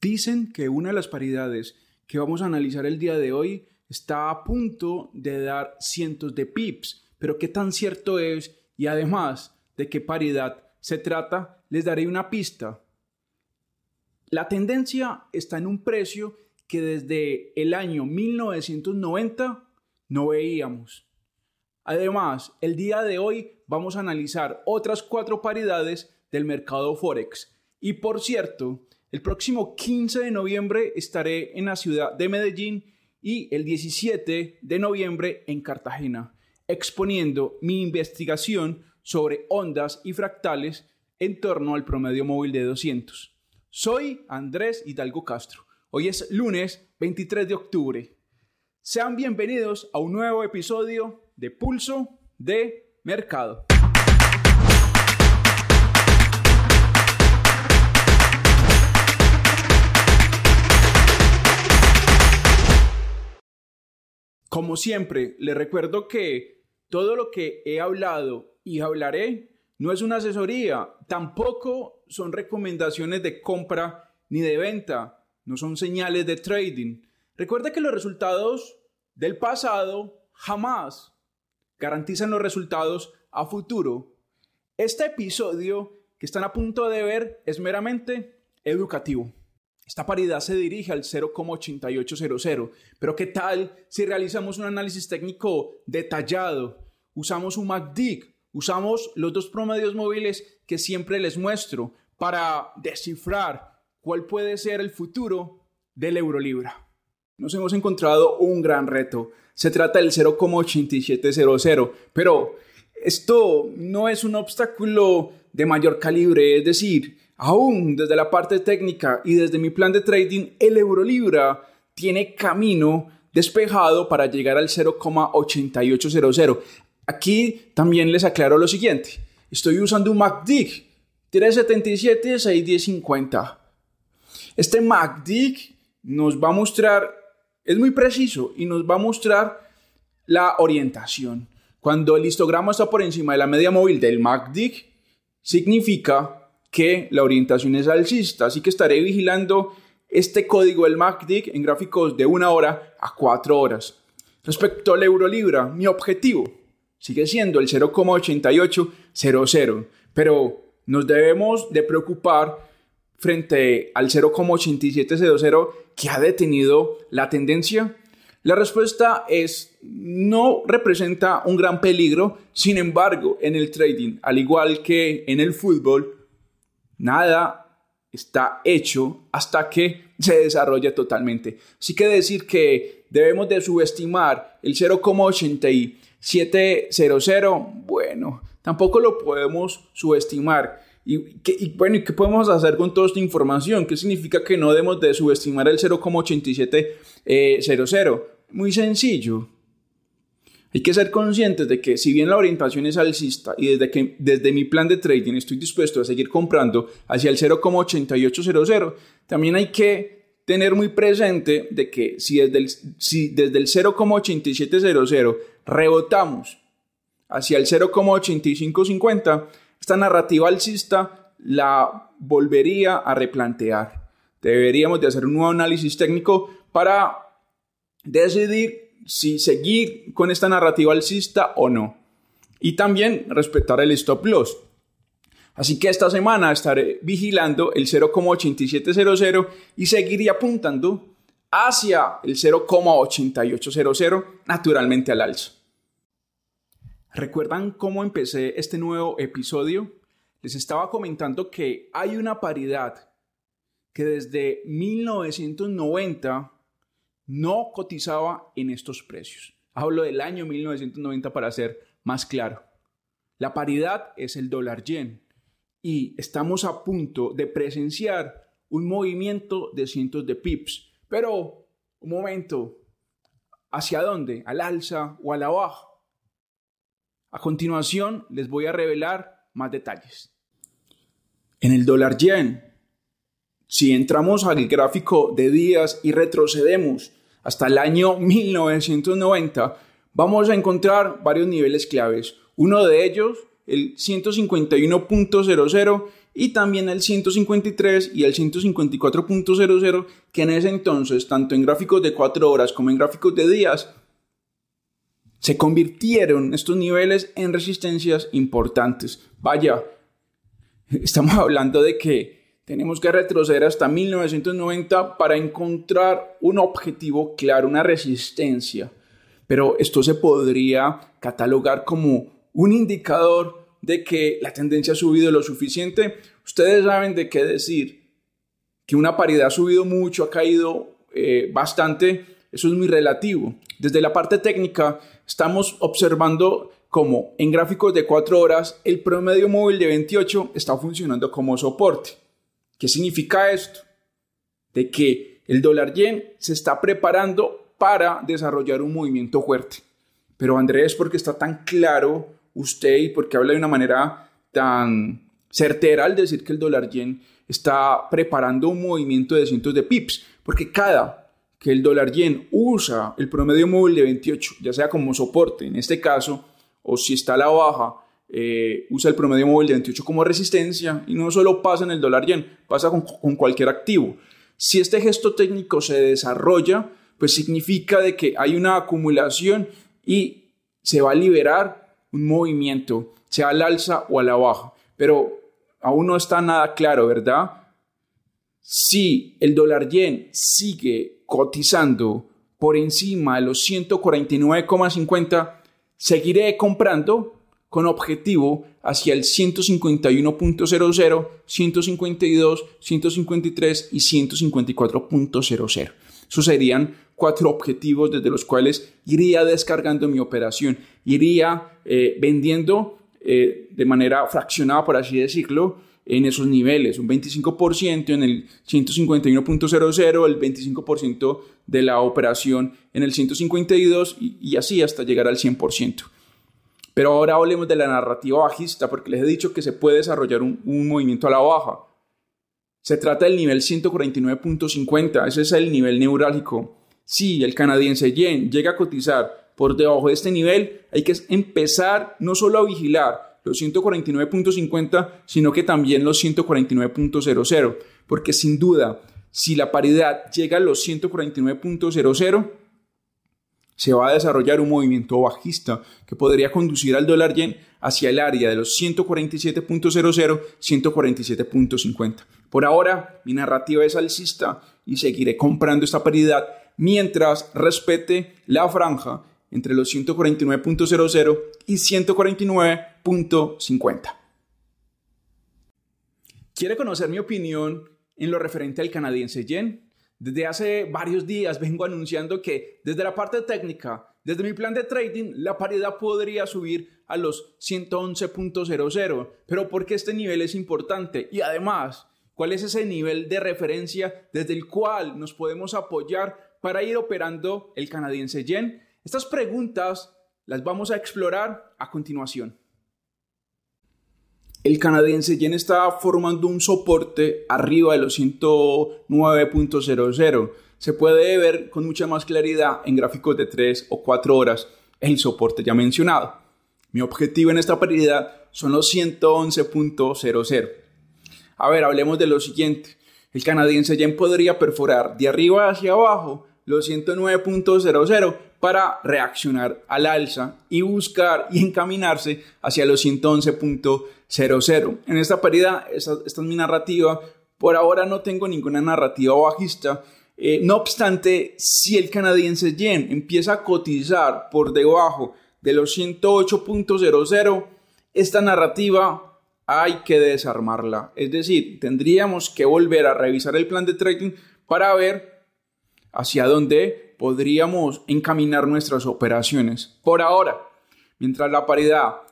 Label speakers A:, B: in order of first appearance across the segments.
A: Dicen que una de las paridades que vamos a analizar el día de hoy está a punto de dar cientos de pips, pero qué tan cierto es y además de qué paridad se trata, les daré una pista. La tendencia está en un precio que desde el año 1990 no veíamos. Además, el día de hoy vamos a analizar otras cuatro paridades del mercado Forex. Y por cierto, el próximo 15 de noviembre estaré en la ciudad de Medellín y el 17 de noviembre en Cartagena, exponiendo mi investigación sobre ondas y fractales en torno al promedio móvil de 200. Soy Andrés Hidalgo Castro. Hoy es lunes 23 de octubre. Sean bienvenidos a un nuevo episodio de Pulso de Mercado. Como siempre, les recuerdo que todo lo que he hablado y hablaré no es una asesoría, tampoco son recomendaciones de compra ni de venta, no son señales de trading. Recuerda que los resultados del pasado jamás garantizan los resultados a futuro. Este episodio que están a punto de ver es meramente educativo. Esta paridad se dirige al 0,8800. Pero ¿qué tal si realizamos un análisis técnico detallado? Usamos un MACD, usamos los dos promedios móviles que siempre les muestro para descifrar cuál puede ser el futuro del Eurolibra. Nos hemos encontrado un gran reto. Se trata del 0,8700, pero esto no es un obstáculo de mayor calibre, es decir, Aún desde la parte técnica y desde mi plan de trading, el Eurolibra tiene camino despejado para llegar al 0,8800. Aquí también les aclaro lo siguiente. Estoy usando un MACD 377 61050. Este MACD nos va a mostrar, es muy preciso y nos va a mostrar la orientación. Cuando el histograma está por encima de la media móvil del MACD, significa que la orientación es alcista, así que estaré vigilando este código del MACD en gráficos de una hora a cuatro horas. Respecto al euro libra, mi objetivo sigue siendo el 0,8800, pero nos debemos de preocupar frente al 0,8700 que ha detenido la tendencia. La respuesta es no representa un gran peligro, sin embargo, en el trading, al igual que en el fútbol, Nada está hecho hasta que se desarrolle totalmente. Así que decir que debemos de subestimar el 0,8700, bueno, tampoco lo podemos subestimar. Y, bueno, ¿y qué podemos hacer con toda esta información? ¿Qué significa que no debemos de subestimar el 0,8700? Muy sencillo hay que ser conscientes de que si bien la orientación es alcista y desde, que, desde mi plan de trading estoy dispuesto a seguir comprando hacia el 0,8800, también hay que tener muy presente de que si desde el, si desde el 0,8700 rebotamos hacia el 0,8550, esta narrativa alcista la volvería a replantear. Deberíamos de hacer un nuevo análisis técnico para decidir si seguir con esta narrativa alcista o no. Y también respetar el stop loss. Así que esta semana estaré vigilando el 0,8700 y seguiré apuntando hacia el 0,8800 naturalmente al alza. ¿Recuerdan cómo empecé este nuevo episodio? Les estaba comentando que hay una paridad que desde 1990 no cotizaba en estos precios. Hablo del año 1990 para ser más claro. La paridad es el dólar yen y estamos a punto de presenciar un movimiento de cientos de pips. Pero, un momento, ¿hacia dónde? ¿Al alza o a la baja? A continuación les voy a revelar más detalles. En el dólar yen, si entramos al gráfico de días y retrocedemos hasta el año 1990, vamos a encontrar varios niveles claves. Uno de ellos, el 151.00, y también el 153 y el 154.00 que en ese entonces, tanto en gráficos de 4 horas como en gráficos de días, se convirtieron estos niveles en resistencias importantes. Vaya, estamos hablando de que tenemos que retroceder hasta 1990 para encontrar un objetivo claro, una resistencia. Pero esto se podría catalogar como un indicador de que la tendencia ha subido lo suficiente. Ustedes saben de qué decir. Que una paridad ha subido mucho, ha caído eh, bastante. Eso es muy relativo. Desde la parte técnica, estamos observando como en gráficos de 4 horas el promedio móvil de 28 está funcionando como soporte. ¿Qué significa esto? De que el dólar yen se está preparando para desarrollar un movimiento fuerte. Pero Andrés, ¿por qué está tan claro usted y por qué habla de una manera tan certera al decir que el dólar yen está preparando un movimiento de cientos de pips? Porque cada que el dólar yen usa el promedio móvil de 28, ya sea como soporte en este caso, o si está a la baja, eh, usa el promedio móvil de 28 como resistencia y no solo pasa en el dólar yen, pasa con, con, cualquier activo. Si este gesto técnico se desarrolla, pues significa de que hay una acumulación y se va a liberar un movimiento, sea al alza o a la baja. Pero aún no está nada claro, ¿verdad? Si el dólar yen sigue cotizando por encima de los 149,50, seguiré comprando con objetivo hacia el 151.00, 152, 153 y 154.00. Esos serían cuatro objetivos desde los cuales iría descargando mi operación, iría eh, vendiendo eh, de manera fraccionada, por así decirlo, en esos niveles, un 25% en el 151.00, el 25% de la operación en el 152 y, y así hasta llegar al 100%. Pero ahora hablemos de la narrativa bajista, porque les he dicho que se puede desarrollar un, movimiento a la baja. Se trata del nivel 149.50, ese es el nivel neurálgico. Si el canadiense yen llega a cotizar por debajo de este nivel, hay que empezar no solo a vigilar los 149.50, sino que también los 149.00, porque sin duda, si la paridad llega a los 149.00, se va a desarrollar un movimiento bajista que podría conducir al dólar yen hacia el área de los 147.00, 147.50. Por ahora, mi narrativa es alcista y seguiré comprando esta paridad mientras respete la franja entre los 149.00 y 149.50. ¿Quiere conocer mi opinión en lo referente al canadiense yen? Desde hace varios días vengo anunciando que desde la parte técnica, desde mi plan de trading, la paridad podría subir a los 111.00. Pero ¿por qué este nivel es importante? Y además, ¿cuál es ese nivel de referencia desde el cual nos podemos apoyar para ir operando el canadiense yen? Estas preguntas las vamos a explorar a continuación el canadiense yen está formando un soporte arriba de los 109.00. Se puede ver con mucha más claridad en gráficos de 3 o 4 horas el soporte ya mencionado. Mi objetivo en esta paridad son los 111.00. A ver, hablemos de lo siguiente. El canadiense yen podría perforar de arriba hacia abajo los 109.00 para reaccionar al alza y buscar y encaminarse hacia los 111.00. En esta paridad, esta, es mi narrativa. Por ahora no tengo ninguna narrativa bajista. Eh, no obstante, si el canadiense yen empieza a cotizar por debajo de los 108.00, esta narrativa hay que desarmarla. Es decir, tendríamos que volver a revisar el plan de trading para ver hacia dónde podríamos encaminar nuestras operaciones. Por ahora, mientras la paridad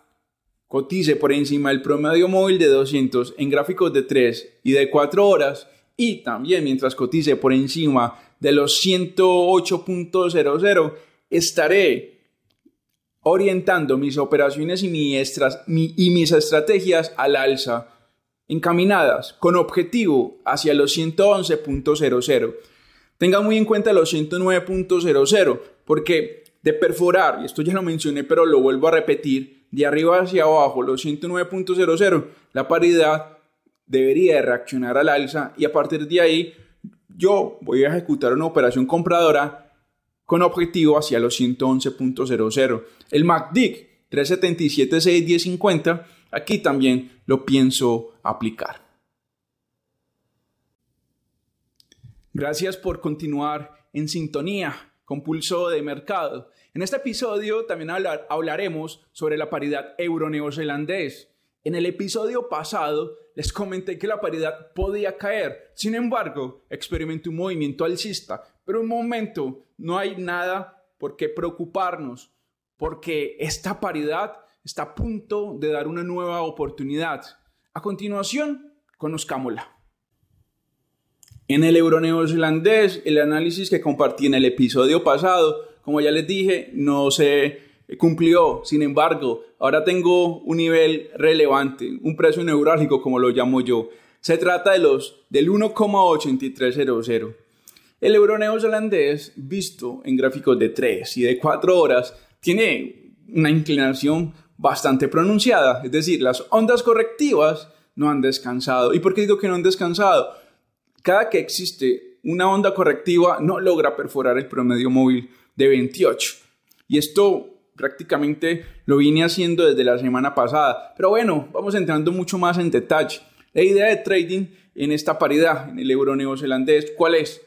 A: cotice por encima del promedio móvil de 200 en gráficos de 3 y de 4 horas y también mientras cotice por encima de los 108.00 estaré orientando mis operaciones y, y mis estrategias al alza encaminadas con objetivo hacia los 111.00 Tenga muy en cuenta los 109.00, porque de perforar, y esto ya lo mencioné, pero lo vuelvo a repetir, de arriba hacia abajo, los 109.00, la paridad debería reaccionar al alza y a partir de ahí yo voy a ejecutar una operación compradora con objetivo hacia los 111.00. El MACD 377.61050, aquí también lo pienso aplicar. Gracias por continuar en sintonía con Pulso de Mercado. En este episodio también hablaremos sobre la paridad euro-neozelandés. En el episodio pasado les comenté que la paridad podía caer, sin embargo, experimenté un movimiento alcista, pero un momento no hay nada por qué preocuparnos porque esta paridad está a punto de dar una nueva oportunidad. A continuación, conozcámosla. En el euro neozelandés, el análisis que compartí en el episodio pasado, como ya les dije, no se cumplió. Sin embargo, ahora tengo un nivel relevante, un precio neurálgico como lo llamo yo. Se trata de los del 1,8300. El euro neozelandés, visto en gráficos de 3 y de 4 horas, tiene una inclinación bastante pronunciada, es decir, las ondas correctivas no han descansado. ¿Y por qué digo que no han descansado? Cada que existe una onda correctiva no logra perforar el promedio móvil de 28. Y esto prácticamente lo vine haciendo desde la semana pasada. Pero bueno, vamos entrando mucho más en detalle. La idea de trading en esta paridad, en el euro neozelandés, ¿cuál es?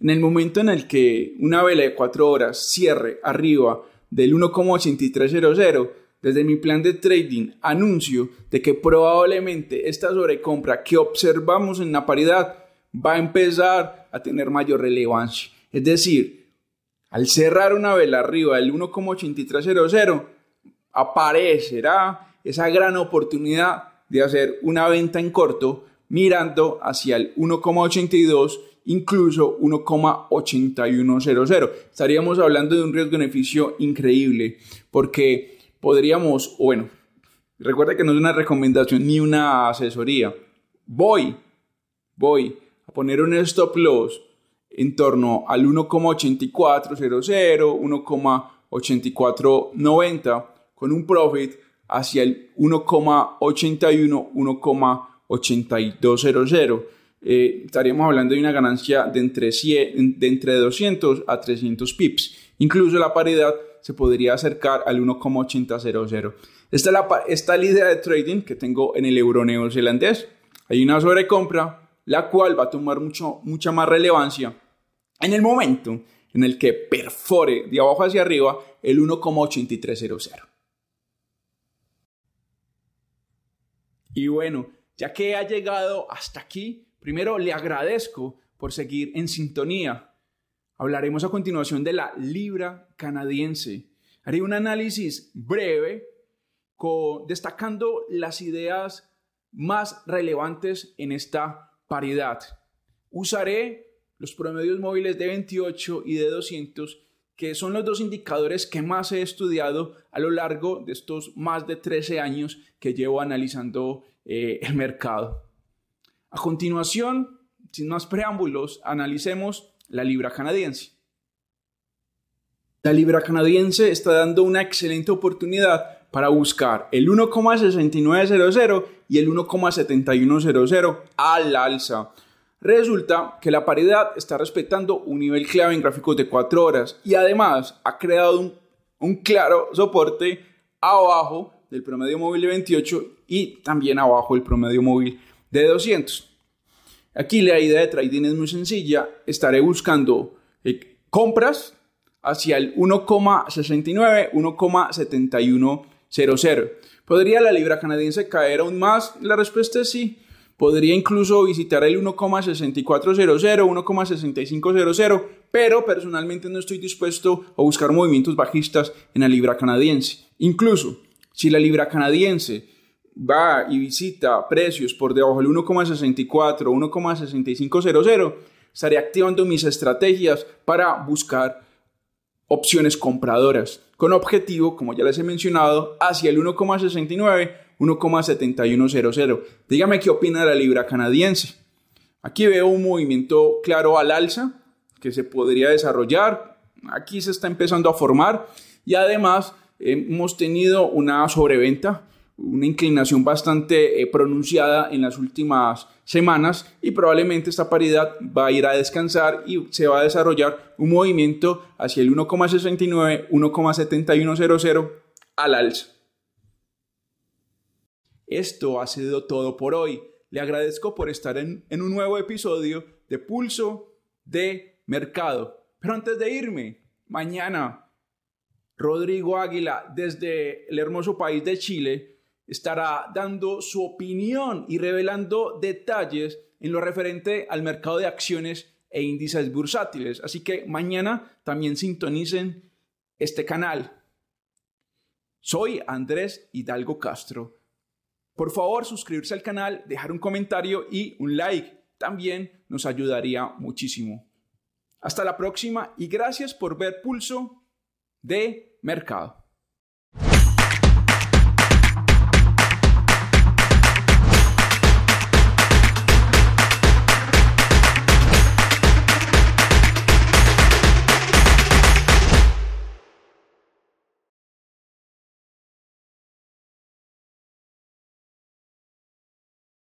A: En el momento en el que una vela de 4 horas cierre arriba del 1,8300, desde mi plan de trading anuncio de que probablemente esta sobrecompra que observamos en la paridad va a empezar a tener mayor relevancia. Es decir, al cerrar una vela arriba del 1,8300, aparecerá esa gran oportunidad de hacer una venta en corto mirando hacia el 1,82 incluso 1,8100. Estaríamos hablando de un riesgo-beneficio increíble porque podríamos, bueno, recuerda que no es una recomendación ni una asesoría. Voy, voy a poner un stop loss en torno al 1,8400, 1,8490 con un profit hacia el 1,81, 1,8200 eh, estaríamos hablando de una ganancia de entre, 100, de entre 200 a 300 pips. Incluso la paridad se podría acercar al 1,8000. Esta es, la, esta es la idea de trading que tengo en el euro neozelandés. Hay una sobrecompra, la cual va a tomar mucho, mucha más relevancia en el momento en el que perfore de abajo hacia arriba el 1,8300. Y bueno, ya que ha llegado hasta aquí, Primero, le agradezco por seguir en sintonía. Hablaremos a continuación de la libra canadiense. Haré un análisis breve destacando las ideas más relevantes en esta paridad. Usaré los promedios móviles de 28 y de 200, que son los dos indicadores que más he estudiado a lo largo de estos más de 13 años que llevo analizando eh, el mercado. A continuación, sin más preámbulos, analicemos la libra canadiense. La libra canadiense está dando una excelente oportunidad para buscar el 1,6900 y el 1,7100 al alza. Resulta que la paridad está respetando un nivel clave en gráficos de 4 horas y además ha creado un, claro soporte abajo del promedio móvil de 28 y también abajo del promedio móvil de 200. Aquí la idea de trading es muy sencilla. Estaré buscando eh, compras hacia el 1,69, 1,7100. ¿Podría la libra canadiense caer aún más? La respuesta es sí. Podría incluso visitar el 1,6400, 1,6500, pero personalmente no estoy dispuesto a buscar movimientos bajistas en la libra canadiense. Incluso si la libra canadiense va y visita precios por debajo del 1,64 o 1,6500, estaré activando mis estrategias para buscar opciones compradoras con objetivo, como ya les he mencionado, hacia el 1,69, 1,7100. Dígame qué opina la libra canadiense. Aquí veo un movimiento claro al alza que se podría desarrollar. Aquí se está empezando a formar y además hemos tenido una sobreventa una inclinación bastante eh, pronunciada en las últimas semanas y probablemente esta paridad va a ir a descansar y se va a desarrollar un movimiento hacia el 1,69, 1,7100 al alza. Esto ha sido todo por hoy. Le agradezco por estar en, en un nuevo episodio de Pulso de Mercado. Pero antes de irme, mañana Rodrigo Águila desde el hermoso país de Chile estará dando su opinión y revelando detalles en lo referente al mercado de acciones e índices bursátiles. Así que mañana también sintonicen este canal. Soy Andrés Hidalgo Castro. Por favor, suscribirse al canal, dejar un comentario y un like. También nos ayudaría muchísimo. Hasta la próxima y gracias por ver Pulso de Mercado.